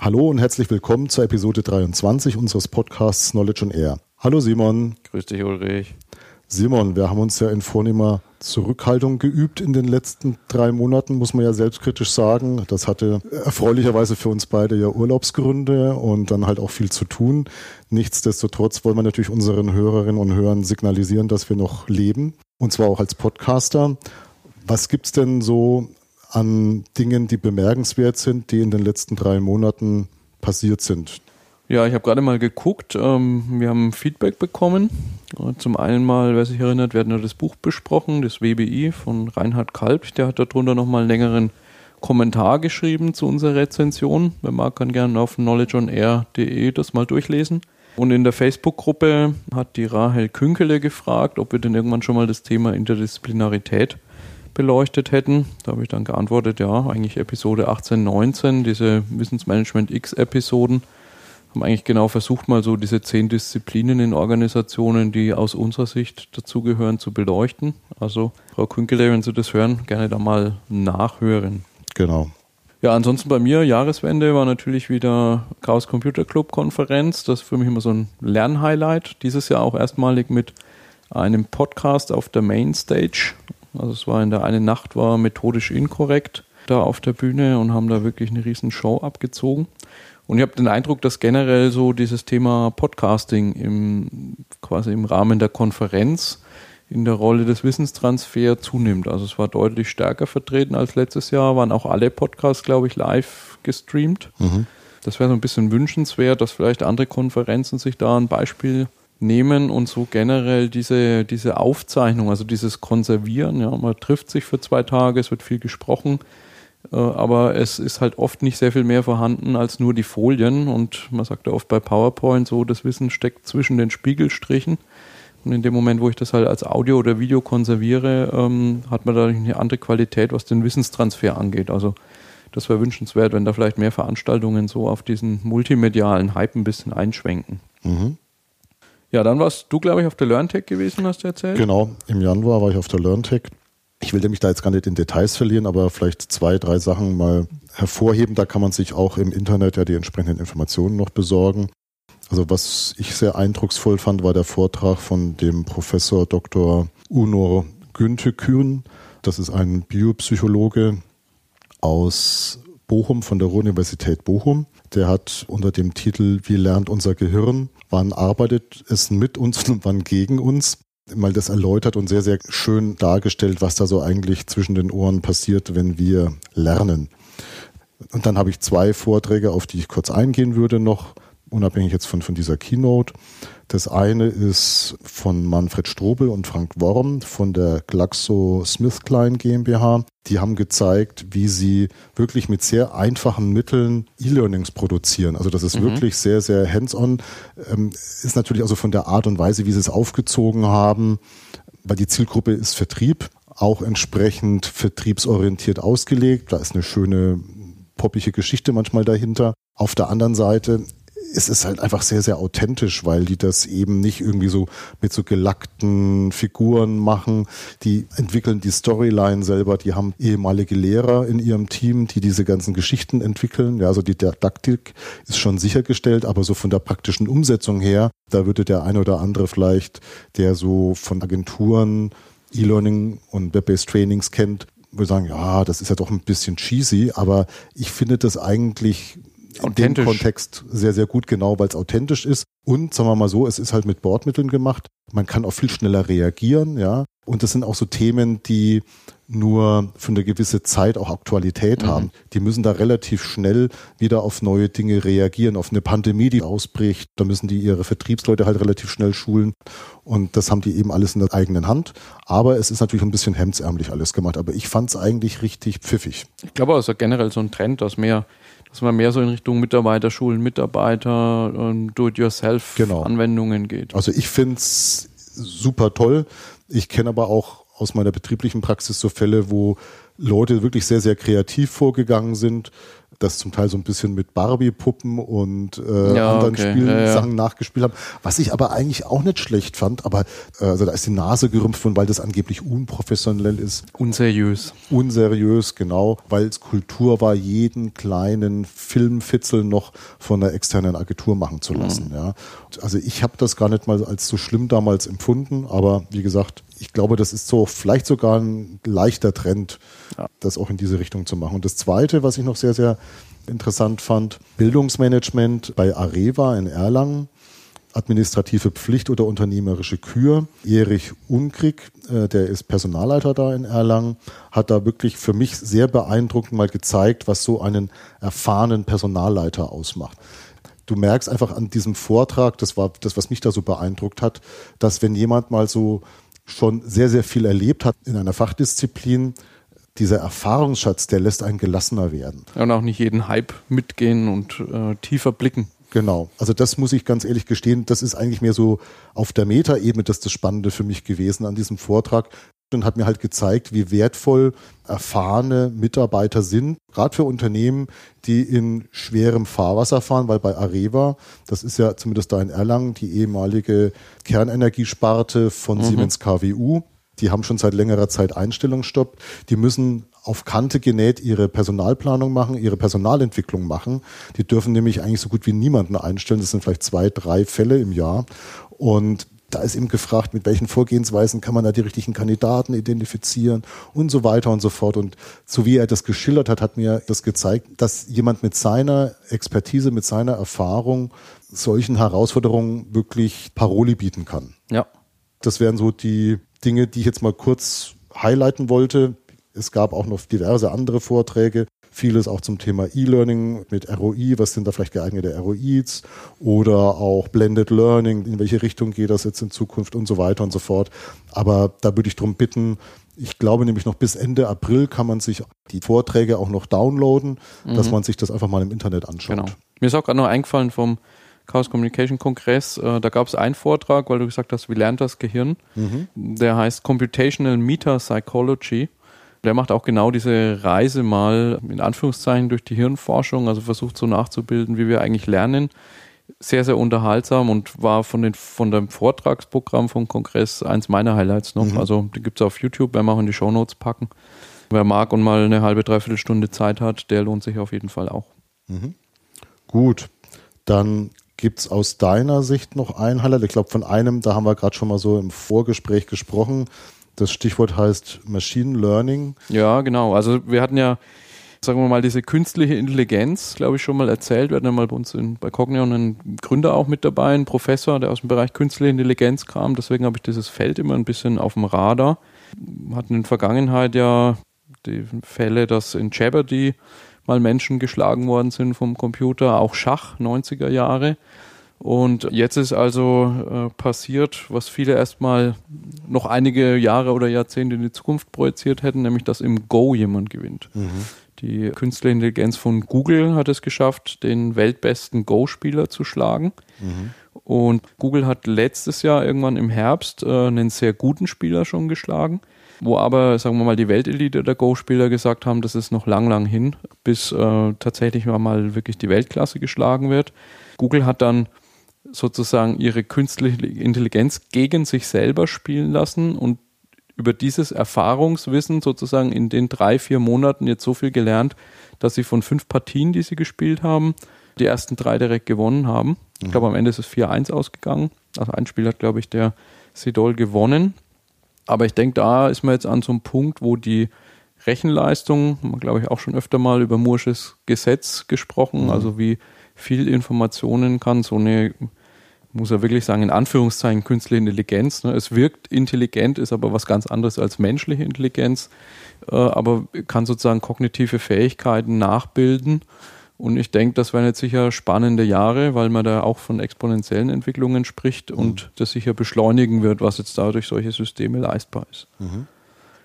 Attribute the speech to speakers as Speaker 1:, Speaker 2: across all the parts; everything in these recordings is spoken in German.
Speaker 1: Hallo und herzlich willkommen zur Episode 23 unseres Podcasts Knowledge on Air. Hallo Simon.
Speaker 2: Grüß dich Ulrich.
Speaker 1: Simon, wir haben uns ja in vornehmer Zurückhaltung geübt in den letzten drei Monaten, muss man ja selbstkritisch sagen. Das hatte erfreulicherweise für uns beide ja Urlaubsgründe und dann halt auch viel zu tun. Nichtsdestotrotz wollen wir natürlich unseren Hörerinnen und Hörern signalisieren, dass wir noch leben und zwar auch als Podcaster. Was gibt's denn so an Dingen, die bemerkenswert sind, die in den letzten drei Monaten passiert sind?
Speaker 2: Ja, ich habe gerade mal geguckt. Ähm, wir haben Feedback bekommen. Zum einen mal, wer sich erinnert, wir hatten ja das Buch besprochen, das WBI von Reinhard Kalb. Der hat darunter nochmal einen längeren Kommentar geschrieben zu unserer Rezension. Wer mag, kann gerne auf knowledgeonair.de das mal durchlesen. Und in der Facebook-Gruppe hat die Rahel Künkele gefragt, ob wir denn irgendwann schon mal das Thema Interdisziplinarität beleuchtet hätten. Da habe ich dann geantwortet, ja, eigentlich Episode 18, 19, diese Wissensmanagement X-Episoden haben eigentlich genau versucht, mal so diese zehn Disziplinen in Organisationen, die aus unserer Sicht dazugehören, zu beleuchten. Also, Frau Künkele, wenn Sie das hören, gerne da mal nachhören.
Speaker 1: Genau.
Speaker 2: Ja, ansonsten bei mir, Jahreswende war natürlich wieder Chaos Computer Club Konferenz. Das ist für mich immer so ein Lernhighlight. Dieses Jahr auch erstmalig mit einem Podcast auf der Mainstage. Also es war in der einen Nacht war methodisch inkorrekt da auf der Bühne und haben da wirklich eine riesen Show abgezogen. Und ich habe den Eindruck, dass generell so dieses Thema Podcasting im, quasi im Rahmen der Konferenz in der Rolle des Wissenstransfers zunimmt. Also es war deutlich stärker vertreten als letztes Jahr, waren auch alle Podcasts, glaube ich, live gestreamt. Mhm. Das wäre so ein bisschen wünschenswert, dass vielleicht andere Konferenzen sich da ein Beispiel nehmen und so generell diese, diese Aufzeichnung, also dieses Konservieren, ja, man trifft sich für zwei Tage, es wird viel gesprochen, äh, aber es ist halt oft nicht sehr viel mehr vorhanden als nur die Folien und man sagt ja oft bei PowerPoint so, das Wissen steckt zwischen den Spiegelstrichen. Und in dem Moment, wo ich das halt als Audio oder Video konserviere, ähm, hat man dadurch eine andere Qualität, was den Wissenstransfer angeht. Also das wäre wünschenswert, wenn da vielleicht mehr Veranstaltungen so auf diesen multimedialen Hype ein bisschen einschwenken. Mhm. Ja, dann warst du, glaube ich, auf der LearnTech gewesen, hast du erzählt?
Speaker 1: Genau, im Januar war ich auf der LearnTech. Ich will mich da jetzt gar nicht in Details verlieren, aber vielleicht zwei, drei Sachen mal hervorheben. Da kann man sich auch im Internet ja die entsprechenden Informationen noch besorgen. Also was ich sehr eindrucksvoll fand, war der Vortrag von dem Professor Dr. Uno Günther Kühn. Das ist ein Biopsychologe aus Bochum von der Ruhr-Universität Bochum. Der hat unter dem Titel Wie lernt unser Gehirn? Wann arbeitet es mit uns und wann gegen uns? mal das erläutert und sehr, sehr schön dargestellt, was da so eigentlich zwischen den Ohren passiert, wenn wir lernen. Und dann habe ich zwei Vorträge, auf die ich kurz eingehen würde noch, unabhängig jetzt von, von dieser Keynote. Das eine ist von Manfred Strobel und Frank Worm von der GlaxoSmithKline GmbH. Die haben gezeigt, wie sie wirklich mit sehr einfachen Mitteln E-Learnings produzieren. Also das ist mhm. wirklich sehr, sehr hands-on. Ähm, ist natürlich also von der Art und Weise, wie sie es aufgezogen haben, weil die Zielgruppe ist Vertrieb, auch entsprechend vertriebsorientiert ausgelegt. Da ist eine schöne poppige Geschichte manchmal dahinter. Auf der anderen Seite es ist halt einfach sehr, sehr authentisch, weil die das eben nicht irgendwie so mit so gelackten Figuren machen. Die entwickeln die Storyline selber. Die haben ehemalige Lehrer in ihrem Team, die diese ganzen Geschichten entwickeln. Ja, also die Didaktik ist schon sichergestellt, aber so von der praktischen Umsetzung her, da würde der eine oder andere vielleicht, der so von Agenturen E-Learning und Web-based Trainings kennt, würde sagen, ja, das ist ja doch ein bisschen cheesy, aber ich finde das eigentlich in dem Kontext sehr, sehr gut, genau, weil es authentisch ist. Und sagen wir mal so, es ist halt mit Bordmitteln gemacht. Man kann auch viel schneller reagieren, ja. Und das sind auch so Themen, die nur für eine gewisse Zeit auch Aktualität mhm. haben. Die müssen da relativ schnell wieder auf neue Dinge reagieren, auf eine Pandemie, die ausbricht. Da müssen die ihre Vertriebsleute halt relativ schnell schulen. Und das haben die eben alles in der eigenen Hand. Aber es ist natürlich ein bisschen hemdsärmlich alles gemacht. Aber ich fand es eigentlich richtig pfiffig.
Speaker 2: Ich glaube, es ist generell so ein Trend, dass mehr dass man mehr so in Richtung Mitarbeiterschulen, Mitarbeiter, ähm, Do-it-yourself-Anwendungen genau. geht.
Speaker 1: Also ich finde es super toll. Ich kenne aber auch aus meiner betrieblichen Praxis so Fälle, wo Leute wirklich sehr, sehr kreativ vorgegangen sind, das zum Teil so ein bisschen mit Barbie-Puppen und äh,
Speaker 2: Ja,
Speaker 1: anderen
Speaker 2: okay.
Speaker 1: Spielsachen
Speaker 2: Ja, ja.
Speaker 1: nachgespielt haben. Was ich aber eigentlich auch nicht schlecht fand, aber äh, also da ist die Nase gerümpft worden, weil das angeblich unprofessionell ist.
Speaker 2: Unseriös.
Speaker 1: Unseriös, genau, weil es Kultur war, jeden kleinen Filmfitzel noch von einer externen Agentur machen zu lassen. Ja. Also ich habe das gar nicht mal als so schlimm damals empfunden, aber wie gesagt, ich glaube, das ist so vielleicht sogar ein leichter Trend,
Speaker 2: Ja.
Speaker 1: das auch in diese Richtung zu machen. Und das Zweite, was ich noch sehr, sehr interessant fand, Bildungsmanagement bei Areva in Erlangen administrative Pflicht oder unternehmerische Kür. Erich Unkrieg, äh, der ist Personalleiter da in Erlangen, hat da wirklich für mich sehr beeindruckend mal gezeigt, was so einen erfahrenen Personalleiter ausmacht. Du merkst einfach an diesem Vortrag, das war das, was mich da so beeindruckt hat, dass wenn jemand mal so schon sehr, sehr viel erlebt hat in einer Fachdisziplin, dieser Erfahrungsschatz, der lässt einen gelassener werden.
Speaker 2: Und auch nicht jeden Hype mitgehen und äh, tiefer blicken.
Speaker 1: Genau. Also das muss ich ganz ehrlich gestehen, das ist eigentlich mehr so auf der Metaebene das das Spannende für mich gewesen an diesem Vortrag und hat mir halt gezeigt, wie wertvoll erfahrene Mitarbeiter sind, gerade für Unternehmen, die in schwerem Fahrwasser fahren, weil bei Areva, das ist ja zumindest da in Erlangen, die ehemalige Kernenergiesparte von Siemens KWU, die haben schon seit längerer Zeit Einstellungsstopp. Die müssen auf Kante genäht ihre Personalplanung machen, ihre Personalentwicklung machen. Die dürfen nämlich eigentlich so gut wie niemanden einstellen. Das sind vielleicht zwei, drei Fälle im Jahr. Und da ist eben gefragt, mit welchen Vorgehensweisen kann man da die richtigen Kandidaten identifizieren und so weiter und so fort. Und so wie er das geschildert hat, hat mir das gezeigt, dass jemand mit seiner Expertise, mit seiner Erfahrung solchen Herausforderungen wirklich Paroli bieten kann.
Speaker 2: Ja.
Speaker 1: Das wären so die Dinge, die ich jetzt mal kurz highlighten wollte. Es gab auch noch diverse andere Vorträge, vieles auch zum Thema E-Learning mit ROI, was sind da vielleicht geeignete ROIs oder auch Blended Learning, in welche Richtung geht das jetzt in Zukunft und so weiter und so fort. Aber da würde ich darum bitten, ich glaube nämlich noch bis Ende April kann man sich die Vorträge auch noch downloaden, dass man sich das einfach mal im Internet anschaut.
Speaker 2: Genau. Mir ist auch gerade noch eingefallen vom Chaos Communication Kongress, äh, da gab es einen Vortrag, weil du gesagt hast, wie lernt das Gehirn? Der heißt Computational Meta Psychology. Der macht auch genau diese Reise mal in Anführungszeichen durch die Hirnforschung, also versucht so nachzubilden, wie wir eigentlich lernen. Sehr, sehr unterhaltsam und war von, den, von dem Vortragsprogramm vom Kongress eins meiner Highlights noch. Also die gibt es auf YouTube, werden wir auch in die Shownotes packen. Wer mag und mal eine halbe, dreiviertel Stunde Zeit hat, der lohnt sich auf jeden Fall auch.
Speaker 1: Gut, dann gibt's aus deiner Sicht noch ein Highlight. Ich glaube, von einem, da haben wir gerade schon mal so im Vorgespräch gesprochen. Das Stichwort heißt Machine Learning.
Speaker 2: Ja, genau. Also wir hatten ja, sagen wir mal, diese künstliche Intelligenz, glaube ich, schon mal erzählt. Wir hatten ja mal bei uns in, bei Cognion einen Gründer auch mit dabei, einen Professor, der aus dem Bereich künstliche Intelligenz kam. Deswegen habe ich dieses Feld immer ein bisschen auf dem Radar. Hatten in der Vergangenheit ja die Fälle, dass in Jeopardy mal Menschen geschlagen worden sind vom Computer, auch Schach, 90er Jahre. Und jetzt ist also äh, passiert, was viele erstmal noch einige Jahre oder Jahrzehnte in die Zukunft projiziert hätten, nämlich dass im Go jemand gewinnt. Die künstliche Intelligenz von Google hat es geschafft, den weltbesten Go-Spieler zu schlagen. Und Google hat letztes Jahr irgendwann im Herbst äh, einen sehr guten Spieler schon geschlagen, wo aber, sagen wir mal, die Weltelite der Go-Spieler gesagt haben, das ist noch lang, lang hin, bis äh, tatsächlich mal wirklich die Weltklasse geschlagen wird. Google hat dann sozusagen ihre künstliche Intelligenz gegen sich selber spielen lassen und über dieses Erfahrungswissen sozusagen in den drei, vier Monaten jetzt so viel gelernt, dass sie von fünf Partien, die sie gespielt haben, die ersten drei direkt gewonnen haben. Ich glaube, am Ende ist es 4-1 ausgegangen. Also ein Spiel hat, glaube ich, der Sidol gewonnen. Aber ich denke, da ist man jetzt an so einem Punkt, wo die Rechenleistung, wir, glaube ich, auch schon öfter mal über Mursches Gesetz gesprochen, also wie viel Informationen kann so eine, muss er wirklich sagen, in Anführungszeichen künstliche Intelligenz. Ne? Es wirkt intelligent, ist aber was ganz anderes als menschliche Intelligenz, äh, aber kann sozusagen kognitive Fähigkeiten nachbilden. Und ich denke, das werden jetzt sicher spannende Jahre, weil man da auch von exponentiellen Entwicklungen spricht und das sicher beschleunigen wird, was jetzt da durch solche Systeme leistbar ist.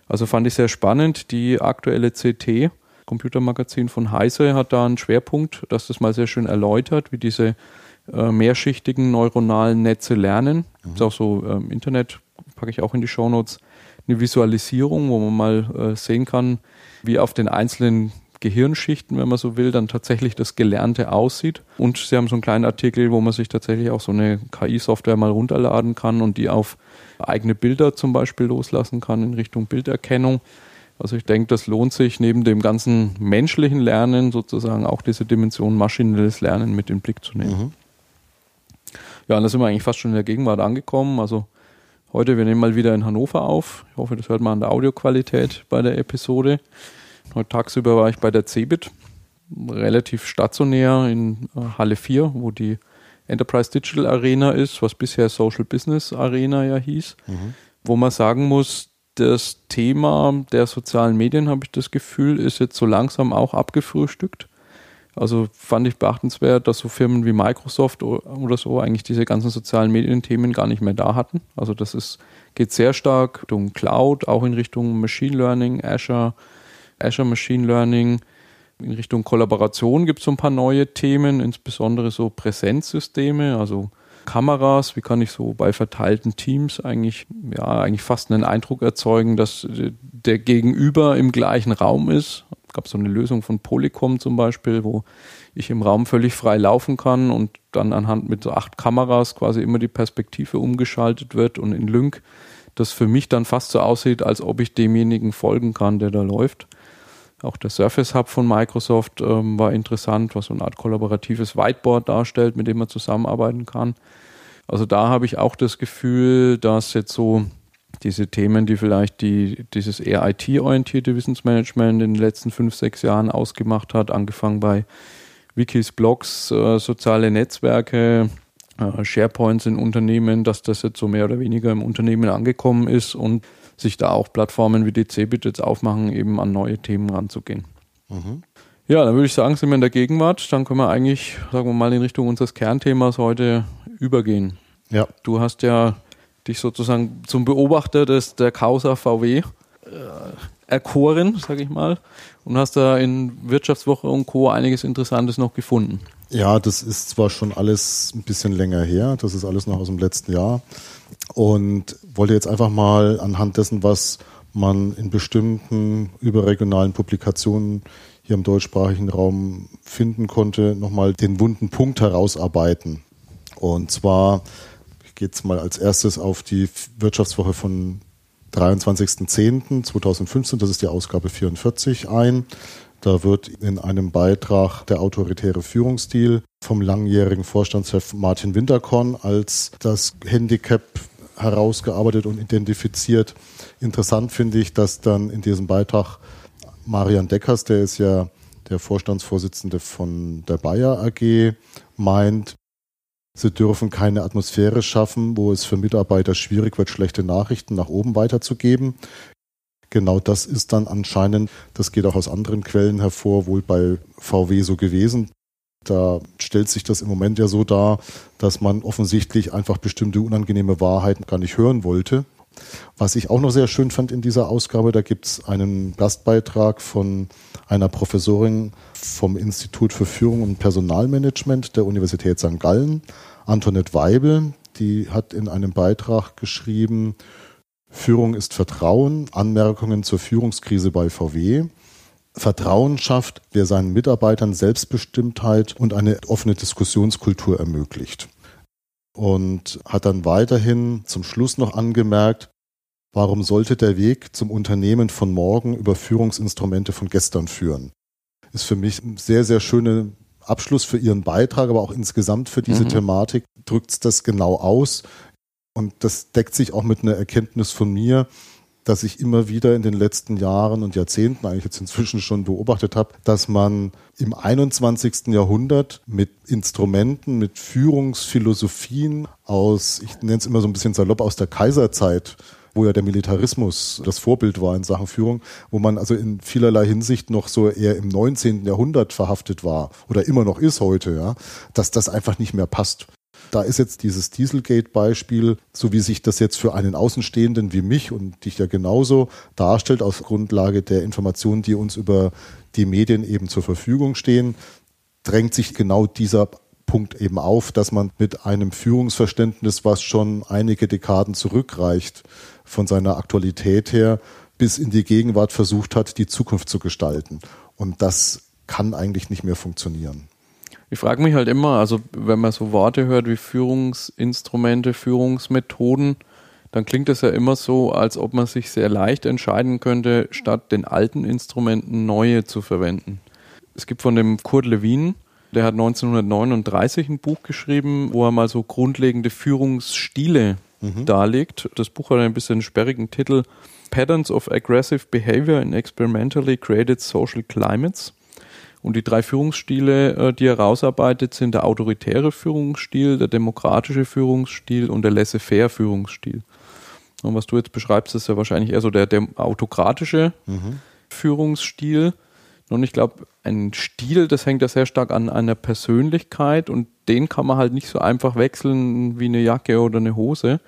Speaker 2: Also fand ich sehr spannend. Die aktuelle CT, Computermagazin von Heise, hat da einen Schwerpunkt, dass das mal sehr schön erläutert, wie diese äh, mehrschichtigen neuronalen Netze lernen. Ist auch so ähm, Internet, packe ich auch in die Shownotes, eine Visualisierung, wo man mal äh, sehen kann, wie auf den einzelnen Gehirnschichten, wenn man so will, dann tatsächlich das Gelernte aussieht. Und sie haben so einen kleinen Artikel, wo man sich tatsächlich auch so eine KI-Software mal runterladen kann und die auf eigene Bilder zum Beispiel loslassen kann in Richtung Bilderkennung. Also ich denke, das lohnt sich neben dem ganzen menschlichen Lernen sozusagen auch diese Dimension maschinelles Lernen mit in den Blick zu nehmen. Mhm. Ja, und da sind wir eigentlich fast schon in der Gegenwart angekommen. Also heute, wir nehmen mal wieder in Hannover auf. Ich hoffe, das hört man an der Audioqualität bei der Episode. Heute tagsüber war ich bei der CeBIT, relativ stationär in äh, Halle 4, wo die Enterprise Digital Arena ist, was bisher Social Business Arena ja hieß, mhm. wo man sagen muss, das Thema der sozialen Medien, habe ich das Gefühl, ist jetzt so langsam auch abgefrühstückt. Also fand ich beachtenswert, dass so Firmen wie Microsoft oder so eigentlich diese ganzen sozialen Medienthemen gar nicht mehr da hatten. Also das ist, geht sehr stark Richtung Cloud, auch in Richtung Machine Learning, Azure, Azure Machine Learning. In Richtung Kollaboration gibt es so ein paar neue Themen, insbesondere so Präsenzsysteme, also Kameras, wie kann ich so bei verteilten Teams eigentlich, ja, eigentlich fast einen Eindruck erzeugen, dass der Gegenüber im gleichen Raum ist. Es gab so eine Lösung von Polycom zum Beispiel, wo ich im Raum völlig frei laufen kann und dann anhand mit so acht Kameras quasi immer die Perspektive umgeschaltet wird und in Lync das für mich dann fast so aussieht, als ob ich demjenigen folgen kann, der da läuft. Auch der Surface Hub von Microsoft ähm, war interessant, was so eine Art kollaboratives Whiteboard darstellt, mit dem man zusammenarbeiten kann. Also da habe ich auch das Gefühl, dass jetzt so diese Themen, die vielleicht die, dieses eher IT-orientierte Wissensmanagement in den letzten fünf, sechs Jahren ausgemacht hat, angefangen bei Wikis, Blogs, äh, soziale Netzwerke, äh, SharePoints in Unternehmen, dass das jetzt so mehr oder weniger im Unternehmen angekommen ist und sich da auch Plattformen wie die Cebit jetzt aufmachen, eben an neue Themen ranzugehen. Mhm. Ja, dann würde ich sagen, sind wir in der Gegenwart. Dann können wir eigentlich, sagen wir mal, in Richtung unseres Kernthemas heute übergehen. Ja. Du hast ja dich sozusagen zum Beobachter des, der Causa VW äh, erkoren, sage ich mal, und hast da in Wirtschaftswoche und Co. einiges Interessantes noch gefunden.
Speaker 1: Ja, das ist zwar schon alles ein bisschen länger her, das ist alles noch aus dem letzten Jahr und wollte jetzt einfach mal anhand dessen, was man in bestimmten überregionalen Publikationen hier im deutschsprachigen Raum finden konnte, nochmal den wunden Punkt herausarbeiten. Und zwar geht es mal als erstes auf die Wirtschaftswoche von 23.10.2015, das ist die Ausgabe 44 ein. Da wird in einem Beitrag der autoritäre Führungsstil vom langjährigen Vorstandschef Martin Winterkorn als das Handicap herausgearbeitet und identifiziert. Interessant finde ich, dass dann in diesem Beitrag Marian Deckers, der ist ja der Vorstandsvorsitzende von der Bayer AG, meint, sie dürfen keine Atmosphäre schaffen, wo es für Mitarbeiter schwierig wird, schlechte Nachrichten nach oben weiterzugeben. Genau das ist dann anscheinend, das geht auch aus anderen Quellen hervor, wohl bei VW so gewesen. Da stellt sich das im Moment ja so dar, dass man offensichtlich einfach bestimmte unangenehme Wahrheiten gar nicht hören wollte. Was ich auch noch sehr schön fand in dieser Ausgabe, da gibt es einen Gastbeitrag von einer Professorin vom Institut für Führung und Personalmanagement der Universität St. Gallen, Antoinette Weibel. Die hat in einem Beitrag geschrieben, Führung ist Vertrauen, Anmerkungen zur Führungskrise bei VW. Vertrauen schafft, wer seinen Mitarbeitern Selbstbestimmtheit und eine offene Diskussionskultur ermöglicht. Und hat dann weiterhin zum Schluss noch angemerkt, warum sollte der Weg zum Unternehmen von morgen über Führungsinstrumente von gestern führen? Ist für mich ein sehr, sehr schöner Abschluss für Ihren Beitrag, aber auch insgesamt für diese mhm. Thematik drückt es das genau aus. Und das deckt sich auch mit einer Erkenntnis von mir, dass ich immer wieder in den letzten Jahren und Jahrzehnten eigentlich jetzt inzwischen schon beobachtet habe, dass man im 21. Jahrhundert mit Instrumenten, mit Führungsphilosophien aus, ich nenne es immer so ein bisschen salopp, aus der Kaiserzeit wo ja der Militarismus das Vorbild war in Sachen Führung, wo man also in vielerlei Hinsicht noch so eher im 19. Jahrhundert verhaftet war oder immer noch ist heute, ja, dass das einfach nicht mehr passt. Da ist jetzt dieses Dieselgate-Beispiel, so wie sich das jetzt für einen Außenstehenden wie mich und dich ja genauso darstellt, auf Grundlage der Informationen, die uns über die Medien eben zur Verfügung stehen, drängt sich genau dieser Punkt eben auf, dass man mit einem Führungsverständnis, was schon einige Dekaden zurückreicht, von seiner Aktualität her bis in die Gegenwart versucht hat, die Zukunft zu gestalten. Und das kann eigentlich nicht mehr funktionieren.
Speaker 2: Ich frage mich halt immer, also wenn man so Worte hört wie Führungsinstrumente, Führungsmethoden, dann klingt es ja immer so, als ob man sich sehr leicht entscheiden könnte, statt den alten Instrumenten neue zu verwenden. Es gibt von dem Kurt Lewin, der hat 1939 ein Buch geschrieben, wo er mal so grundlegende Führungsstile mhm. darlegt. Das Buch hat ein bisschen sperrigen Titel Patterns of Aggressive Behavior in Experimentally Created Social Climates. Und die drei Führungsstile, äh, die er rausarbeitet, sind der autoritäre Führungsstil, der demokratische Führungsstil und der laissez-faire Führungsstil. Und was du jetzt beschreibst, ist ja wahrscheinlich eher so der, der autokratische mhm. Führungsstil. Und ich glaube, ein Stil, das hängt ja sehr stark an einer Persönlichkeit und den kann man halt nicht so einfach wechseln wie eine Jacke oder eine Hose,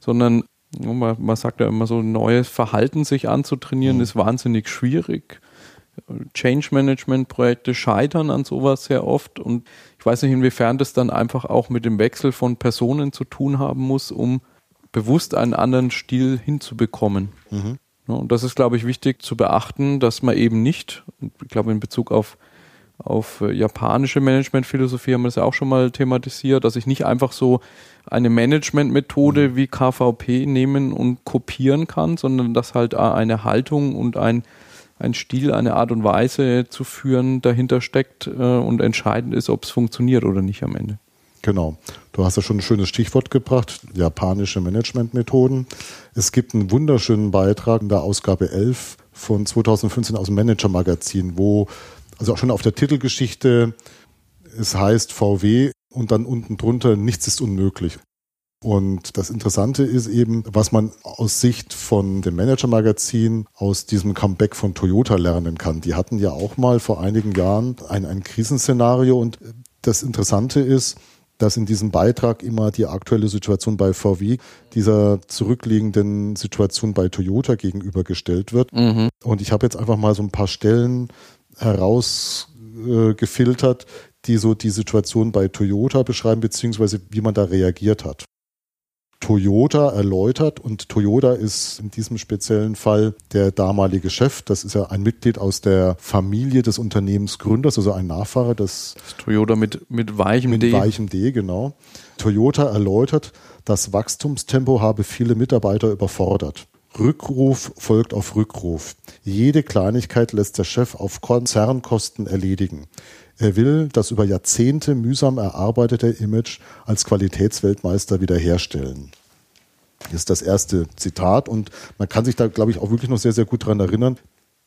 Speaker 2: sondern man, man sagt ja immer so, neues Verhalten sich anzutrainieren mhm. ist wahnsinnig schwierig. Change Management Projekte scheitern an sowas sehr oft und ich weiß nicht, inwiefern das dann einfach auch mit dem Wechsel von Personen zu tun haben muss, um bewusst einen anderen Stil hinzubekommen. Mhm. Und das ist, glaube ich, wichtig zu beachten, dass man eben nicht, ich glaube in Bezug auf, auf japanische Managementphilosophie haben wir das ja auch schon mal thematisiert, dass ich nicht einfach so eine Managementmethode mhm. wie KVP nehmen und kopieren kann, sondern dass halt eine Haltung und ein, ein Stil, eine Art und Weise zu führen dahinter steckt äh, und entscheidend ist, ob es funktioniert oder nicht am Ende.
Speaker 1: Genau. Du hast ja schon ein schönes Stichwort gebracht, japanische Managementmethoden. Es gibt einen wunderschönen Beitrag in der Ausgabe 11 von 2015 aus dem Manager Magazin, wo also auch schon auf der Titelgeschichte es heißt VW und dann unten drunter nichts ist unmöglich. Und das Interessante ist eben, was man aus Sicht von dem Manager Magazin aus diesem Comeback von Toyota lernen kann. Die hatten ja auch mal vor einigen Jahren ein, ein Krisenszenario und das Interessante ist, dass in diesem Beitrag immer die aktuelle Situation bei VW dieser zurückliegenden Situation bei Toyota gegenübergestellt wird. Mhm. Und ich habe jetzt einfach mal so ein paar Stellen herausgefiltert, äh, die so die Situation bei Toyota beschreiben, beziehungsweise wie man da reagiert hat. Toyota erläutert und Toyota ist in diesem speziellen Fall der damalige Chef. Das ist ja ein Mitglied aus der Familie des Unternehmensgründers, also ein Nachfahre des
Speaker 2: das Toyota mit, mit weichem
Speaker 1: mit D. weichem D, genau. Toyota erläutert, das Wachstumstempo habe viele Mitarbeiter überfordert. Rückruf folgt auf Rückruf. Jede Kleinigkeit lässt der Chef auf Konzernkosten erledigen. Er will das über Jahrzehnte mühsam erarbeitete Image als Qualitätsweltmeister wiederherstellen. Das ist das erste Zitat und man kann sich da, glaube ich, auch wirklich noch sehr, sehr gut dran erinnern.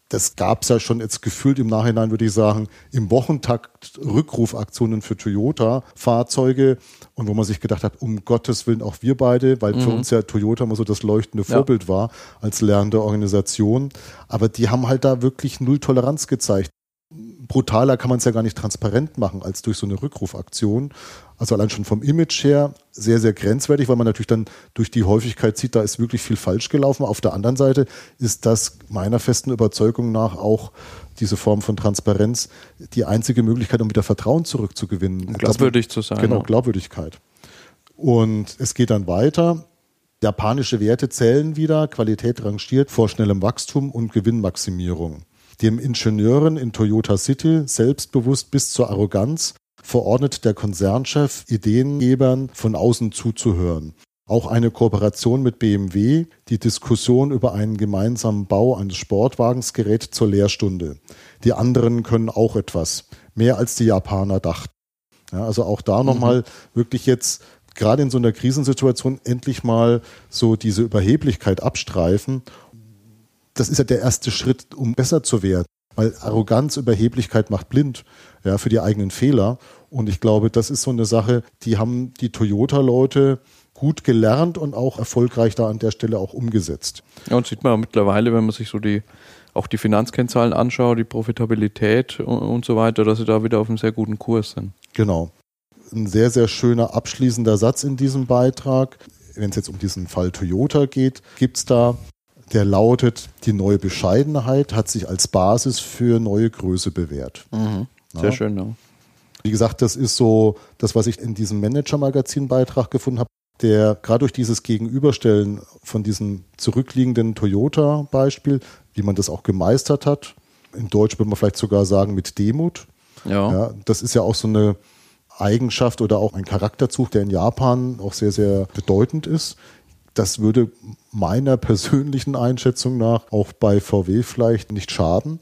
Speaker 1: Das gab es ja schon jetzt gefühlt im Nachhinein, würde ich sagen, im Wochentakt Rückrufaktionen für Toyota-Fahrzeuge und wo man sich gedacht hat, um Gottes Willen auch wir beide, weil mhm. für uns ja Toyota immer so das leuchtende ja. Vorbild war als lernende Organisation. Aber die haben halt da wirklich null Toleranz gezeigt brutaler kann man es ja gar nicht transparent machen als durch so eine Rückrufaktion. Also allein schon vom Image her sehr, sehr grenzwertig, weil man natürlich dann durch die Häufigkeit sieht, da ist wirklich viel falsch gelaufen. Auf der anderen Seite ist das meiner festen Überzeugung nach auch diese Form von Transparenz die einzige Möglichkeit, um wieder Vertrauen zurückzugewinnen.
Speaker 2: Glaubwürdig zu sein.
Speaker 1: Genau, Glaubwürdigkeit. Und es geht dann weiter. Japanische Werte zählen wieder, Qualität rangiert vor schnellem Wachstum und Gewinnmaximierung dem Ingenieuren in Toyota City selbstbewusst bis zur Arroganz verordnet der Konzernchef Ideengebern von außen zuzuhören. Auch eine Kooperation mit BMW, die Diskussion über einen gemeinsamen Bau eines Sportwagens gerät zur Lehrstunde. Die anderen können auch etwas, mehr als die Japaner dachten. Ja, also auch da mhm. nochmal wirklich jetzt gerade in so einer Krisensituation endlich mal so diese Überheblichkeit abstreifen das ist ja der erste Schritt, um besser zu werden. Weil Arroganz, Überheblichkeit macht blind, ja, für die eigenen Fehler. Und ich glaube, das ist so eine Sache, die haben die Toyota-Leute gut gelernt und auch erfolgreich da an der Stelle auch umgesetzt.
Speaker 2: Ja, und sieht man mittlerweile, wenn man sich so die, auch die Finanzkennzahlen anschaut, die Profitabilität und, und so weiter, dass sie da wieder auf einem sehr guten Kurs sind.
Speaker 1: Genau. Ein sehr, sehr schöner abschließender Satz in diesem Beitrag. Wenn es jetzt um diesen Fall Toyota geht, gibt es da der lautet, die neue Bescheidenheit hat sich als Basis für neue Größe bewährt.
Speaker 2: Mhm. Sehr ja. schön, ja.
Speaker 1: Wie gesagt, das ist so das, was ich in diesem Manager-Magazin-Beitrag gefunden habe, der gerade durch dieses Gegenüberstellen von diesem zurückliegenden Toyota-Beispiel, wie man das auch gemeistert hat, In Deutsch würde man vielleicht sogar sagen mit Demut. Ja. ja. Das ist ja auch so eine Eigenschaft oder auch ein Charakterzug, der in Japan auch sehr, sehr bedeutend ist. Das würde meiner persönlichen Einschätzung nach auch bei VW vielleicht nicht schaden.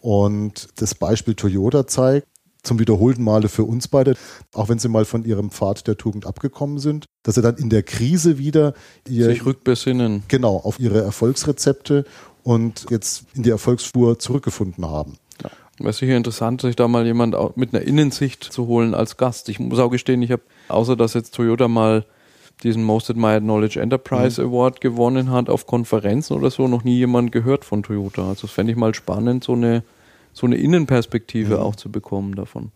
Speaker 1: Und das Beispiel Toyota zeigt, zum wiederholten Male für uns beide, auch wenn sie mal von ihrem Pfad der Tugend abgekommen sind, dass sie dann in der Krise wieder
Speaker 2: ihr, sich rückbesinnen.
Speaker 1: Genau, auf ihre Erfolgsrezepte und jetzt in die Erfolgsspur zurückgefunden haben.
Speaker 2: Ja. Wäre sicher interessant, sich da mal jemand mit einer Innensicht zu holen als Gast. Ich muss auch gestehen, ich habe, außer dass jetzt Toyota mal diesen Most Admired Knowledge Enterprise mhm. Award gewonnen hat auf Konferenzen oder so, noch nie jemand gehört von Toyota. Also das fände ich mal spannend, so eine, so eine Innenperspektive mhm. auch zu bekommen davon.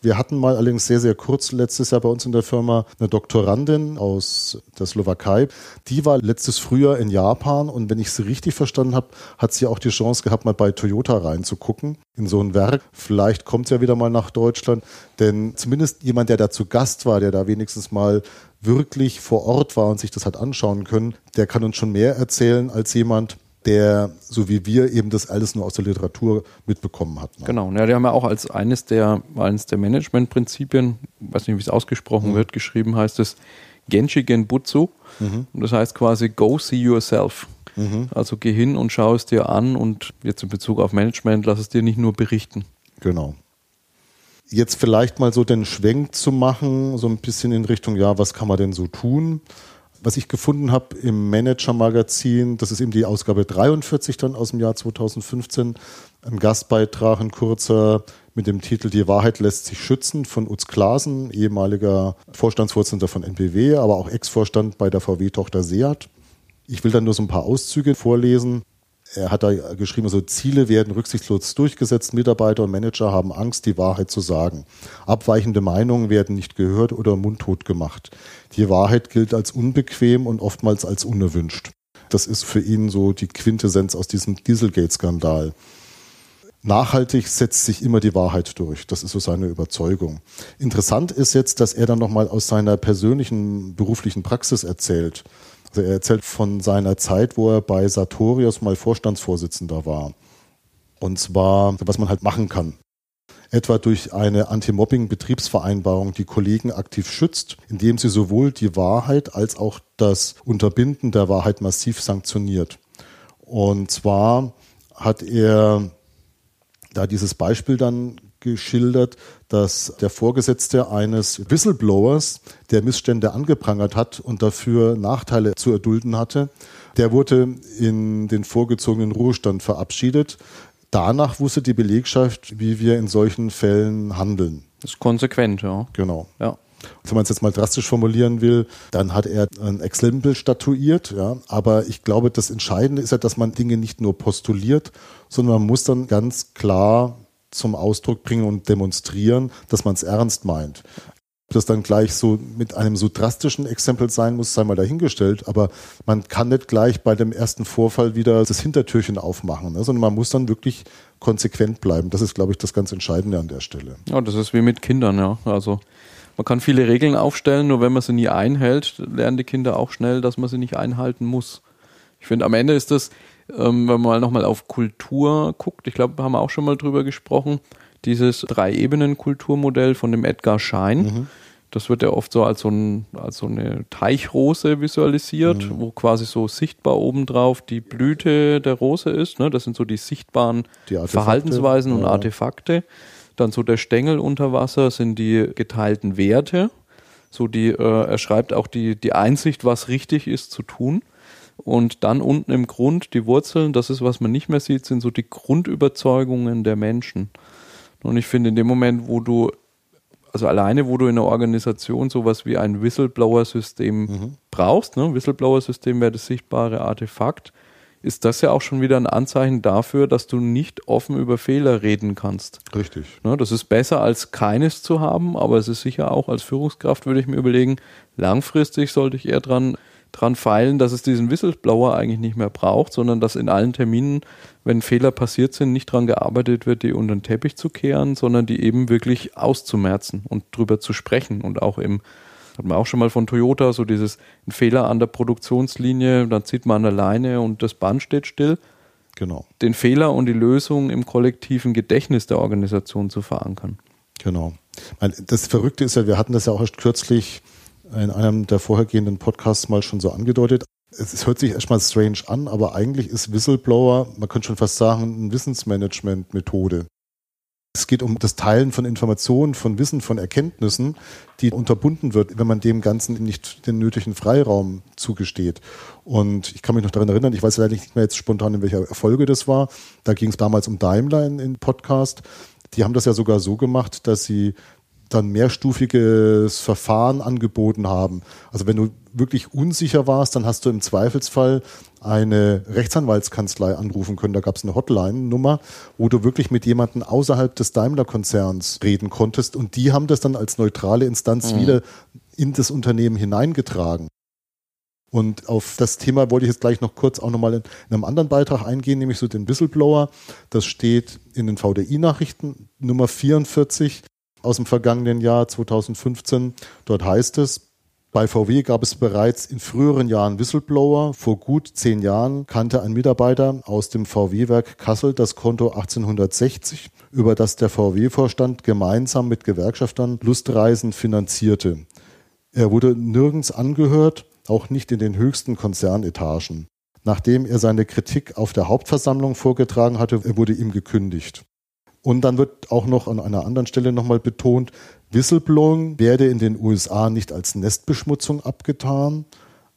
Speaker 1: Wir hatten mal allerdings sehr, sehr kurz letztes Jahr bei uns in der Firma eine Doktorandin aus der Slowakei. Die war letztes Frühjahr in Japan und wenn ich sie richtig verstanden habe, hat sie auch die Chance gehabt, mal bei Toyota reinzugucken in so ein Werk. Vielleicht kommt sie ja wieder mal nach Deutschland, denn zumindest jemand, der da zu Gast war, der da wenigstens mal wirklich vor Ort war und sich das hat anschauen können, der kann uns schon mehr erzählen als jemand, der, so wie wir, eben das alles nur aus der Literatur mitbekommen hat.
Speaker 2: Ne? Genau, ja, die haben ja auch als eines der, eines der Managementprinzipien, weiß nicht, wie es ausgesprochen mhm. wird, geschrieben heißt es Genshi Genbutsu. Mhm. Und das heißt quasi Go see yourself. Mhm. Also geh hin und schau es dir an und jetzt in Bezug auf Management, lass es dir nicht nur berichten.
Speaker 1: Genau. Jetzt vielleicht mal so den Schwenk zu machen, so ein bisschen in Richtung, ja, was kann man denn so tun? Was ich gefunden habe im Manager-Magazin, das ist eben die Ausgabe 43 dann aus dem Jahr 2015, ein Gastbeitrag, ein kurzer mit dem Titel Die Wahrheit lässt sich schützen von Utz Klasen, ehemaliger Vorstandsvorsitzender von NBW, aber auch Ex-Vorstand bei der VW-Tochter Seat. Ich will dann nur so ein paar Auszüge vorlesen er hat da geschrieben, also Ziele werden rücksichtslos durchgesetzt, Mitarbeiter und Manager haben Angst, die Wahrheit zu sagen. Abweichende Meinungen werden nicht gehört oder mundtot gemacht. Die Wahrheit gilt als unbequem und oftmals als unerwünscht. Das ist für ihn so die Quintessenz aus diesem Dieselgate-Skandal. Nachhaltig setzt sich immer die Wahrheit durch. Das ist so seine Überzeugung. Interessant ist jetzt, dass er dann nochmal aus seiner persönlichen beruflichen Praxis erzählt. Also er erzählt von seiner Zeit, wo er bei Sartorius mal Vorstandsvorsitzender war. Und zwar, was man halt machen kann. Etwa durch eine Anti-Mobbing-Betriebsvereinbarung, die Kollegen aktiv schützt, indem sie sowohl die Wahrheit als auch das Unterbinden der Wahrheit massiv sanktioniert. Und zwar hat er da dieses Beispiel dann geschildert, dass der Vorgesetzte eines Whistleblowers, der Missstände angeprangert hat und dafür Nachteile zu erdulden hatte, der wurde in den vorgezogenen Ruhestand verabschiedet. Danach wusste die Belegschaft, wie wir in solchen Fällen handeln.
Speaker 2: Das ist konsequent, ja.
Speaker 1: Genau. Ja. Wenn man es jetzt mal drastisch formulieren will, dann hat er ein Exempel statuiert, ja. Aber ich glaube, das Entscheidende ist ja, dass man Dinge nicht nur postuliert, sondern man muss dann ganz klar zum Ausdruck bringen und demonstrieren, dass man es ernst meint. Ob das dann gleich so mit einem so drastischen Exempel sein muss, sei mal dahingestellt, aber man kann nicht gleich bei dem ersten Vorfall wieder das Hintertürchen aufmachen, ne, sondern man muss dann wirklich konsequent bleiben. Das ist, glaube ich, das ganz Entscheidende an der Stelle.
Speaker 2: Ja, das ist wie mit Kindern, ja. Also man kann viele Regeln aufstellen, nur wenn man sie nie einhält, lernen die Kinder auch schnell, dass man sie nicht einhalten muss. Ich finde, am Ende ist das, ähm, wenn man mal nochmal auf Kultur guckt, ich glaube, haben wir auch schon mal drüber gesprochen, dieses Drei-Ebenen-Kulturmodell von dem Edgar Schein. Mhm. Das wird ja oft so als so, ein, als so eine Teichrose visualisiert, mhm. wo quasi so sichtbar obendrauf die Blüte der Rose ist. Ne? Das sind so die sichtbaren die Verhaltensweisen und ja. Artefakte. Dann so der Stängel unter Wasser sind die geteilten Werte. So die, äh, er schreibt auch die, die Einsicht, was richtig ist zu tun. Und dann unten im Grund die Wurzeln, das ist, was man nicht mehr sieht, sind so die Grundüberzeugungen der Menschen. Und ich finde, in dem Moment, wo du, also alleine, wo du in einer Organisation sowas wie ein Whistleblower-System mhm. brauchst, ne? Whistleblower-System wäre das sichtbare Artefakt, ist das ja auch schon wieder ein Anzeichen dafür, dass du nicht offen über Fehler reden kannst.
Speaker 1: Richtig.
Speaker 2: Ne? Das ist besser als keines zu haben, aber es ist sicher auch als Führungskraft, würde ich mir überlegen, langfristig sollte ich eher dran dran feilen, dass es diesen Whistleblower eigentlich nicht mehr braucht, sondern dass in allen Terminen, wenn Fehler passiert sind, nicht dran gearbeitet wird, die unter den Teppich zu kehren, sondern die eben wirklich auszumerzen und drüber zu sprechen und auch im hat man auch schon mal von Toyota, so dieses Fehler an der Produktionslinie, dann zieht man an der Leine und das Band steht still.
Speaker 1: Genau.
Speaker 2: den Fehler und die Lösung im kollektiven Gedächtnis der Organisation zu verankern.
Speaker 1: Genau. Das Verrückte ist ja, wir hatten das ja auch erst kürzlich in einem der vorhergehenden Podcasts mal schon so angedeutet. Es hört sich erstmal strange an, aber eigentlich ist Whistleblower, man könnte schon fast sagen, eine Wissensmanagement-Methode. Es geht um das Teilen von Informationen, von Wissen, von Erkenntnissen, die unterbunden wird, wenn man dem Ganzen nicht den nötigen Freiraum zugesteht. Und ich kann mich noch daran erinnern, ich weiß leider nicht mehr jetzt spontan, in welcher Folge das war. Da ging es damals um Daimler in, in Podcast. Die haben das ja sogar so gemacht, dass sie dann mehrstufiges Verfahren angeboten haben. Also wenn du wirklich unsicher warst, dann hast du im Zweifelsfall eine Rechtsanwaltskanzlei anrufen können. Da gab es eine Hotline-Nummer, wo du wirklich mit jemandem außerhalb des Daimler-Konzerns reden konntest. Und die haben das dann als neutrale Instanz mhm. wieder in das Unternehmen hineingetragen. Und auf das Thema wollte ich jetzt gleich noch kurz auch nochmal in, in einem anderen Beitrag eingehen, nämlich so den Whistleblower. Das steht in den VDI-Nachrichten Nummer 44 aus dem vergangenen Jahr 2015. Dort heißt es, bei VW gab es bereits in früheren Jahren Whistleblower. Vor gut zehn Jahren kannte ein Mitarbeiter aus dem VW-Werk Kassel das Konto 1860, über das der VW-Vorstand gemeinsam mit Gewerkschaftern Lustreisen finanzierte. Er wurde nirgends angehört, auch nicht in den höchsten Konzernetagen. Nachdem er seine Kritik auf der Hauptversammlung vorgetragen hatte, wurde ihm gekündigt. Und dann wird auch noch an einer anderen Stelle nochmal betont, Whistleblowing werde in den USA nicht als Nestbeschmutzung abgetan,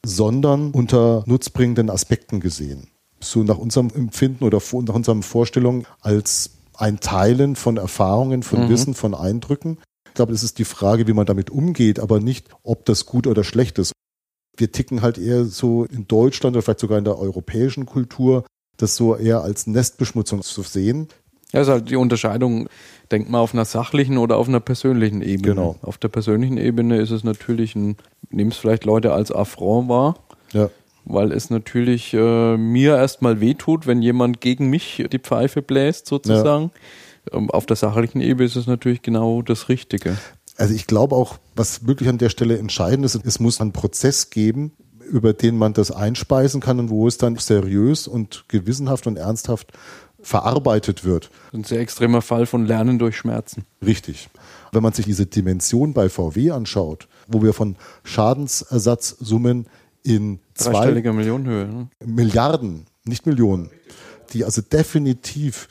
Speaker 1: sondern unter nutzbringenden Aspekten gesehen. So nach unserem Empfinden oder nach unseren Vorstellungen als ein Teilen von Erfahrungen, von mhm. Wissen, von Eindrücken. Ich glaube, es ist die Frage, wie man damit umgeht, aber nicht, ob das gut oder schlecht ist. Wir ticken halt eher so in Deutschland oder vielleicht sogar in der europäischen Kultur, das so eher als Nestbeschmutzung zu sehen.
Speaker 2: Ja, ist halt die Unterscheidung, denkt man auf einer sachlichen oder auf einer persönlichen Ebene.
Speaker 1: Genau.
Speaker 2: Auf der persönlichen Ebene ist es natürlich ein, nehmen es vielleicht Leute als Affront wahr.
Speaker 1: Ja.
Speaker 2: Weil es natürlich äh, mir erstmal wehtut, wenn jemand gegen mich die Pfeife bläst, sozusagen. Ja. Ähm, auf der sachlichen Ebene ist es natürlich genau das Richtige.
Speaker 1: Also ich glaube auch, was wirklich an der Stelle entscheidend ist, es muss einen Prozess geben, über den man das einspeisen kann und wo es dann seriös und gewissenhaft und ernsthaft verarbeitet wird.
Speaker 2: Ein sehr extremer Fall von Lernen durch Schmerzen.
Speaker 1: Richtig. Wenn man sich diese Dimension bei VW anschaut, wo wir von Schadensersatzsummen in zwei
Speaker 2: Millionenhöhe, ne?
Speaker 1: Milliarden, nicht Millionen, die also definitiv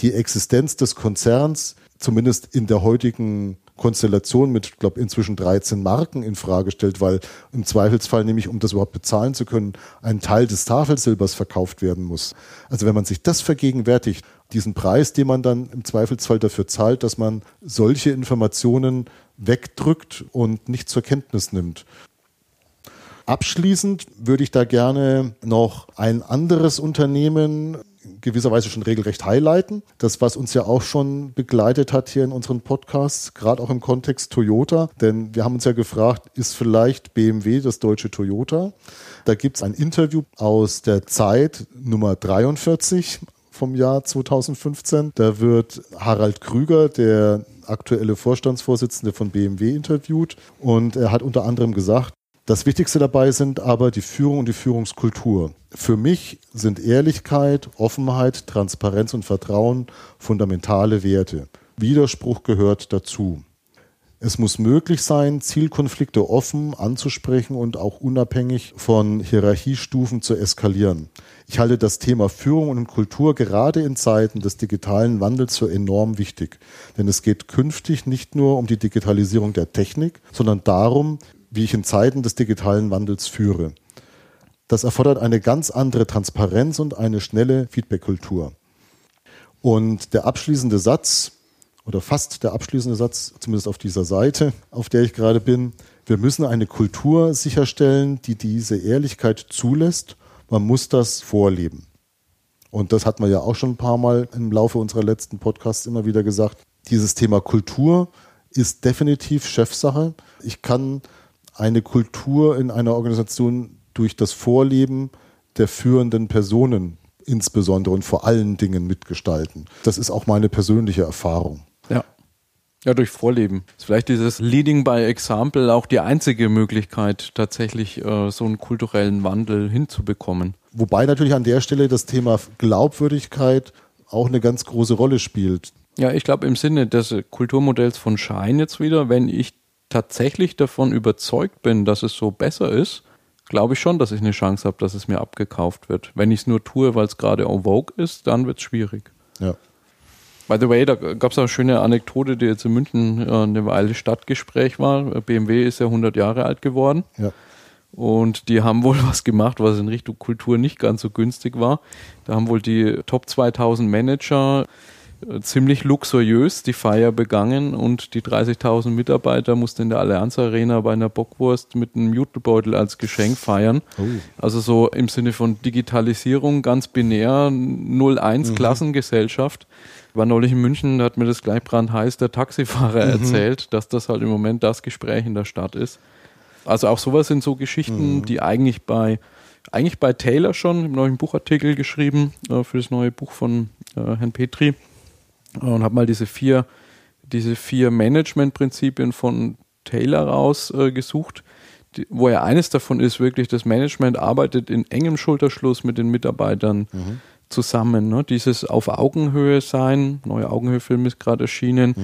Speaker 1: die Existenz des Konzerns, zumindest in der heutigen Konstellation mit, glaube inzwischen 13 Marken in Frage stellt, weil im Zweifelsfall nämlich, um das überhaupt bezahlen zu können, ein Teil des Tafelsilbers verkauft werden muss. Also wenn man sich das vergegenwärtigt, diesen Preis, den man dann im Zweifelsfall dafür zahlt, dass man solche Informationen wegdrückt und nicht zur Kenntnis nimmt. Abschließend würde ich da gerne noch ein anderes Unternehmen gewisserweise schon regelrecht highlighten. Das, was uns ja auch schon begleitet hat hier in unseren Podcasts, gerade auch im Kontext Toyota. Denn wir haben uns ja gefragt, ist vielleicht BMW das deutsche Toyota? Da gibt es ein Interview aus der Zeit Nummer 43 vom Jahr 2015. Da wird Harald Krüger, der aktuelle Vorstandsvorsitzende von BMW, interviewt. Und er hat unter anderem gesagt, das Wichtigste dabei sind aber die Führung und die Führungskultur. Für mich sind Ehrlichkeit, Offenheit, Transparenz und Vertrauen fundamentale Werte. Widerspruch gehört dazu. Es muss möglich sein, Zielkonflikte offen anzusprechen und auch unabhängig von Hierarchiestufen zu eskalieren. Ich halte das Thema Führung und Kultur gerade in Zeiten des digitalen Wandels für enorm wichtig. Denn es geht künftig nicht nur um die Digitalisierung der Technik, sondern darum, wie ich in Zeiten des digitalen Wandels führe. Das erfordert eine ganz andere Transparenz und eine schnelle Feedback-Kultur. Und der abschließende Satz, oder fast der abschließende Satz, zumindest auf dieser Seite, auf der ich gerade bin, wir müssen eine Kultur sicherstellen, die diese Ehrlichkeit zulässt. Man muss das vorleben. Und das hat man ja auch schon ein paar Mal im Laufe unserer letzten Podcasts immer wieder gesagt. Dieses Thema Kultur ist definitiv Chefsache. Ich kann eine Kultur in einer Organisation durch das Vorleben der führenden Personen insbesondere und vor allen Dingen mitgestalten. Das ist auch meine persönliche Erfahrung.
Speaker 2: Ja. Ja, durch Vorleben. Ist vielleicht dieses Leading by Example auch die einzige Möglichkeit, tatsächlich äh, so einen kulturellen Wandel hinzubekommen.
Speaker 1: Wobei natürlich an der Stelle das Thema Glaubwürdigkeit auch eine ganz große Rolle spielt.
Speaker 2: Ja, ich glaube im Sinne des Kulturmodells von Schein jetzt wieder, wenn ich tatsächlich davon überzeugt bin, dass es so besser ist, glaube ich schon, dass ich eine Chance habe, dass es mir abgekauft wird. Wenn ich es nur tue, weil es gerade en vogue ist, dann wird es schwierig.
Speaker 1: Ja.
Speaker 2: By the way, da gab es auch eine schöne Anekdote, die jetzt in München äh, eine Weile Stadtgespräch war. BMW ist ja 100 Jahre alt geworden.
Speaker 1: Ja.
Speaker 2: Und die haben wohl was gemacht, was in Richtung Kultur nicht ganz so günstig war. Da haben wohl die Top 2000 Manager ziemlich luxuriös die Feier begangen und die 30.000 Mitarbeiter mussten in der Allianz Arena bei einer Bockwurst mit einem Jutebeutel als Geschenk feiern.
Speaker 1: Oh.
Speaker 2: Also so im Sinne von Digitalisierung, ganz binär, 01 Klassengesellschaft. Ich war neulich in München, da hat mir das gleich brandheiß der Taxifahrer erzählt, dass das halt im Moment das Gespräch in der Stadt ist. Also auch sowas sind so Geschichten, die eigentlich bei eigentlich bei Taylor schon im neuen Buchartikel geschrieben äh, für das neue Buch von äh, Herrn Petri und habe mal diese vier diese vier Managementprinzipien von Taylor rausgesucht, die, wo ja eines davon ist wirklich, das Management arbeitet in engem Schulterschluss mit den Mitarbeitern zusammen. Ne? Dieses auf Augenhöhe sein, neue Augenhöhe-Film ist gerade erschienen.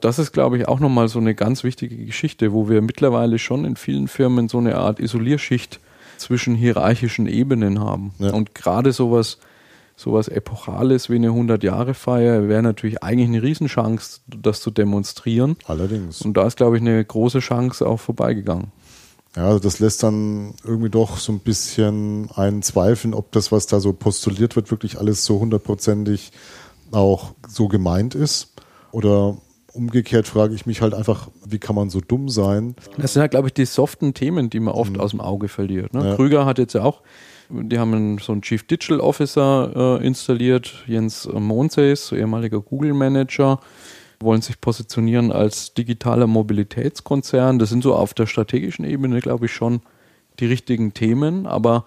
Speaker 2: Das ist, glaube ich, auch nochmal so eine ganz wichtige Geschichte, wo wir mittlerweile schon in vielen Firmen so eine Art Isolierschicht zwischen hierarchischen Ebenen haben.
Speaker 1: Ja.
Speaker 2: Und gerade sowas, sowas Epochales wie eine 100-Jahre-Feier wäre natürlich eigentlich eine Riesenchance, das zu demonstrieren.
Speaker 1: Allerdings.
Speaker 2: Und da ist, glaube ich, eine große Chance auch vorbeigegangen.
Speaker 1: Ja, also das lässt dann irgendwie doch so ein bisschen einen zweifeln, ob das, was da so postuliert wird, wirklich alles so hundertprozentig auch so gemeint ist. Oder umgekehrt frage ich mich halt einfach, wie kann man so dumm sein?
Speaker 2: Das sind ja, glaube ich, die soften Themen, die man oft aus dem Auge verliert. Ne?
Speaker 1: Ja.
Speaker 2: Krüger hat jetzt ja auch, die haben einen, so einen Chief Digital Officer äh, installiert, Jens Monsees, so ehemaliger Google-Manager, wollen sich positionieren als digitaler Mobilitätskonzern. Das sind so auf der strategischen Ebene, glaube ich, schon die richtigen Themen, aber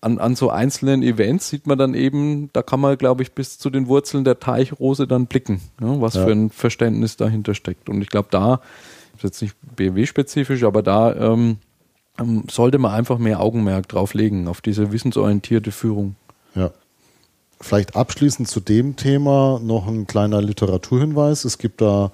Speaker 2: an, an so einzelnen Events sieht man dann eben, da kann man, glaube ich, bis zu den Wurzeln der Teichrose dann blicken, ne, was
Speaker 1: Ja.
Speaker 2: für ein Verständnis dahinter steckt. Und ich glaube, da, ist jetzt nicht BMW-spezifisch, aber da ähm, sollte man einfach mehr Augenmerk drauf legen, auf diese wissensorientierte Führung.
Speaker 1: Ja. Vielleicht abschließend zu dem Thema noch ein kleiner Literaturhinweis. Es gibt da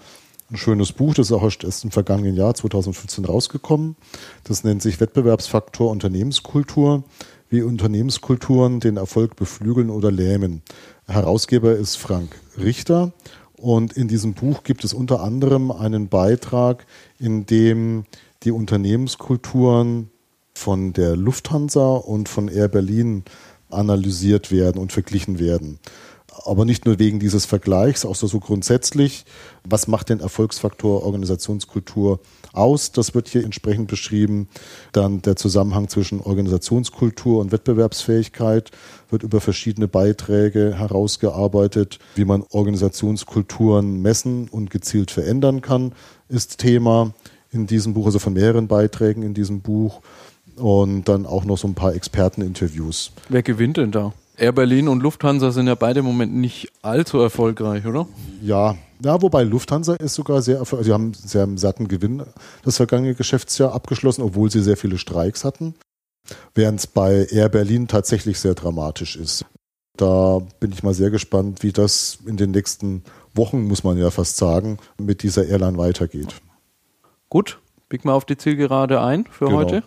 Speaker 1: ein schönes Buch, das ist auch erst im vergangenen Jahr 2015 rausgekommen. Das nennt sich Wettbewerbsfaktor Unternehmenskultur, wie Unternehmenskulturen den Erfolg beflügeln oder lähmen. Herausgeber ist Frank Richter und in diesem Buch gibt es unter anderem einen Beitrag, in dem die Unternehmenskulturen von der Lufthansa und von Air Berlin analysiert werden und verglichen werden. Aber nicht nur wegen dieses Vergleichs, auch so, grundsätzlich, was macht den Erfolgsfaktor Organisationskultur aus? Das wird hier entsprechend beschrieben. Dann der Zusammenhang zwischen Organisationskultur und Wettbewerbsfähigkeit wird über verschiedene Beiträge herausgearbeitet. Wie man Organisationskulturen messen und gezielt verändern kann, ist Thema in diesem Buch, also von mehreren Beiträgen in diesem Buch. Und dann auch noch so ein paar Experteninterviews.
Speaker 2: Wer gewinnt denn da? Air Berlin und Lufthansa sind ja beide im Moment nicht allzu erfolgreich, oder?
Speaker 1: Ja, ja, wobei Lufthansa ist sogar sehr erfolgreich. Sie haben sehr einen satten Gewinn das vergangene Geschäftsjahr abgeschlossen, obwohl sie sehr viele Streiks hatten. Während es bei Air Berlin tatsächlich sehr dramatisch ist. Da bin ich mal sehr gespannt, wie das in den nächsten Wochen, muss man ja fast sagen, mit dieser Airline weitergeht.
Speaker 2: Gut, bieg mal auf die Zielgerade ein für
Speaker 1: Genau.
Speaker 2: heute.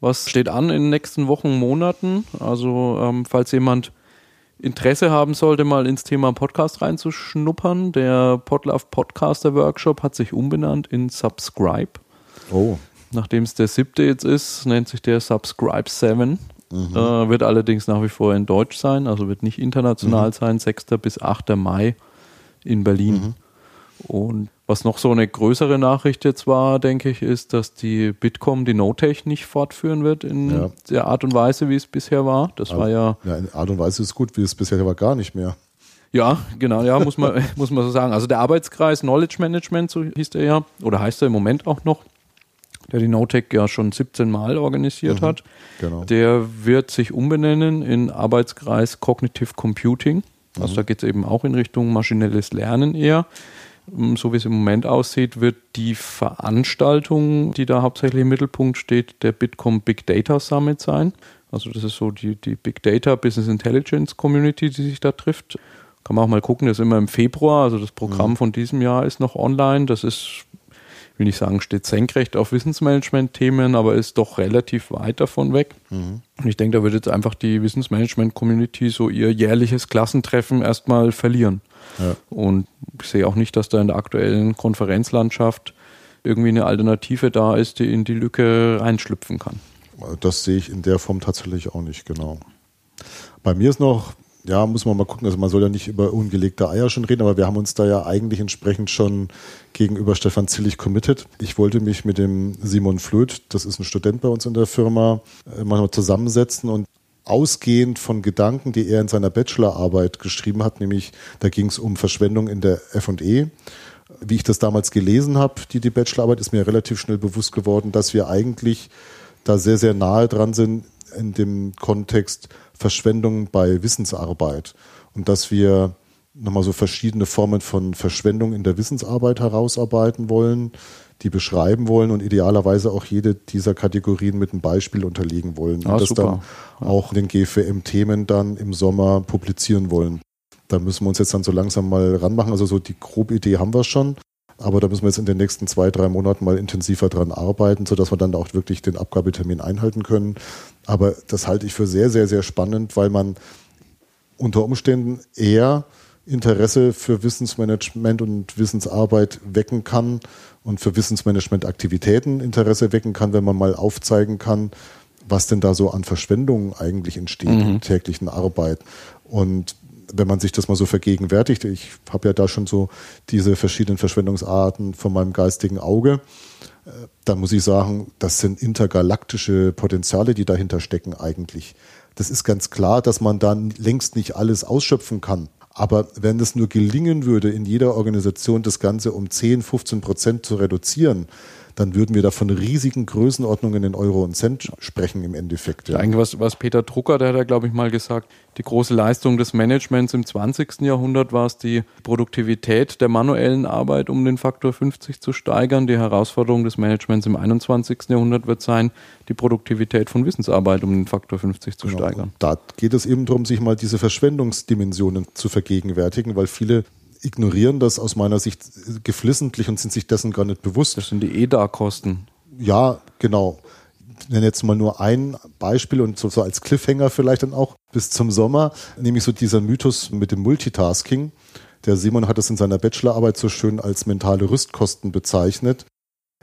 Speaker 2: Was steht an in den nächsten Wochen, Monaten? Also, ähm, falls jemand Interesse haben sollte, mal ins Thema Podcast reinzuschnuppern, der Podlove Podcaster Workshop hat sich umbenannt in Subscribe.
Speaker 1: Oh,
Speaker 2: Nachdem es der siebte jetzt ist, nennt sich der Subscribe 7. Äh, wird allerdings nach wie vor in Deutsch sein, also wird nicht international sein, 6. bis 8. Mai in Berlin. Und was noch so eine größere Nachricht jetzt war, denke ich, ist, dass die Bitkom die Notech nicht fortführen wird in
Speaker 1: Ja.
Speaker 2: der Art und Weise, wie es bisher war. Das war ja
Speaker 1: ja, in Art und Weise ist es gut, wie es bisher war, gar nicht mehr.
Speaker 2: ja, genau, ja, muss man, muss man so sagen. Also der Arbeitskreis Knowledge Management, so hieß der ja, oder heißt er im Moment auch noch, der die Notec ja schon 17 Mal organisiert hat.
Speaker 1: Genau.
Speaker 2: Der wird sich umbenennen in Arbeitskreis Cognitive Computing. Also da geht es eben auch in Richtung maschinelles Lernen eher. Ähm, So wie es im Moment aussieht, wird die Veranstaltung, die da hauptsächlich im Mittelpunkt steht, der Bitkom Big Data Summit sein. Also das ist so die, die Big Data Business Intelligence Community, die sich da trifft. Kann man auch mal gucken, das ist immer im Februar, also das Programm mhm. von diesem Jahr ist noch online. Das ist, will ich sagen, steht senkrecht auf Wissensmanagement-Themen, aber ist doch relativ weit davon weg. Mhm. Und ich denke, da wird jetzt einfach die Wissensmanagement-Community so ihr jährliches Klassentreffen erstmal verlieren. Ja. Und ich sehe auch nicht, dass da in der aktuellen Konferenzlandschaft irgendwie eine Alternative da ist, die in die Lücke reinschlüpfen kann.
Speaker 1: Das sehe ich in der Form tatsächlich auch nicht, genau. Bei mir ist noch, ja, muss man mal gucken, also man soll ja nicht über ungelegte Eier schon reden, aber wir haben uns da ja eigentlich entsprechend schon gegenüber Stefan Zillig committed. Ich wollte mich mit dem Simon Flöth, das ist ein Student bei uns in der Firma, äh, mal zusammensetzen und ausgehend von Gedanken, die er in seiner Bachelorarbeit geschrieben hat, nämlich da ging es um Verschwendung in der F&E. Wie ich das damals gelesen habe, die, die Bachelorarbeit, ist mir relativ schnell bewusst geworden, dass wir eigentlich da sehr, sehr nahe dran sind in dem Kontext Verschwendung bei Wissensarbeit und dass wir nochmal so verschiedene Formen von Verschwendung in der Wissensarbeit herausarbeiten wollen, die beschreiben wollen und idealerweise auch jede dieser Kategorien mit einem Beispiel unterlegen wollen
Speaker 2: ah,
Speaker 1: und das
Speaker 2: super.
Speaker 1: dann auch in den GFM-Themen dann im Sommer publizieren wollen. Da müssen wir uns jetzt dann so langsam mal ranmachen. Also so die grobe Idee haben wir schon. Aber da müssen wir jetzt in den nächsten zwei, drei Monaten mal intensiver dran arbeiten, sodass wir dann auch wirklich den Abgabetermin einhalten können. Aber das halte ich für sehr, sehr, sehr spannend, weil man unter Umständen eher Interesse für Wissensmanagement und Wissensarbeit wecken kann und für Wissensmanagement-Aktivitäten Interesse wecken kann, wenn man mal aufzeigen kann, was denn da so an Verschwendungen eigentlich entsteht mhm. in täglichen Arbeit. Und wenn man sich das mal so vergegenwärtigt, ich habe ja da schon so diese verschiedenen Verschwendungsarten von meinem geistigen Auge, äh, dann muss ich sagen, das sind intergalaktische Potenziale, die dahinter stecken eigentlich. Das ist ganz klar, dass man dann längst nicht alles ausschöpfen kann. Aber wenn es nur gelingen würde, in jeder Organisation das Ganze um 10, 15 Prozent zu reduzieren, dann würden wir da von riesigen Größenordnungen in Euro und Cent sprechen im Endeffekt.
Speaker 2: Ja. Eigentlich was, was Peter Drucker, der hat ja, glaube ich, mal gesagt, die große Leistung des Managements im 20. Jahrhundert war es, die Produktivität der manuellen Arbeit um den Faktor 50 zu steigern. Die Herausforderung des Managements im 21. Jahrhundert wird sein, die Produktivität von Wissensarbeit um den Faktor 50 zu genau. steigern.
Speaker 1: Da geht es eben darum, sich mal diese Verschwendungsdimensionen zu vergegenwärtigen, weil viele ignorieren das aus meiner Sicht geflissentlich und sind sich dessen gar nicht bewusst.
Speaker 2: Das sind die EDA-Kosten.
Speaker 1: Ja, genau. Ich nenne jetzt mal nur ein Beispiel und so, so als Cliffhanger vielleicht dann auch bis zum Sommer, nämlich so dieser Mythos mit dem Multitasking. Der Simon hat es in seiner Bachelorarbeit so schön als mentale Rüstkosten bezeichnet.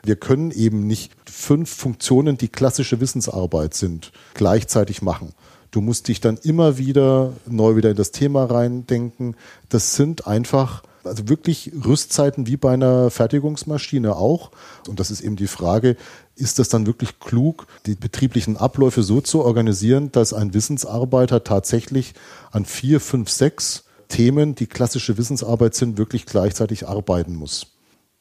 Speaker 1: Wir können eben nicht fünf Funktionen, die klassische Wissensarbeit sind, gleichzeitig machen. Du musst dich dann immer wieder neu wieder in das Thema reindenken. Das sind einfach also wirklich Rüstzeiten wie bei einer Fertigungsmaschine auch. Und das ist eben die Frage, ist das dann wirklich klug, die betrieblichen Abläufe so zu organisieren, dass ein Wissensarbeiter tatsächlich an vier, fünf, sechs Themen, die klassische Wissensarbeit sind, wirklich gleichzeitig arbeiten muss?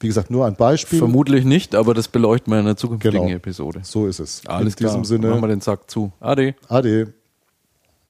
Speaker 1: Wie gesagt, nur ein Beispiel.
Speaker 2: Vermutlich nicht, aber das beleuchten wir in einer zukünftigen
Speaker 1: genau.
Speaker 2: Episode.
Speaker 1: So ist es.
Speaker 2: Alles in klar. diesem Sinne.
Speaker 1: Machen wir den Sack zu.
Speaker 2: Ade.
Speaker 1: Ade.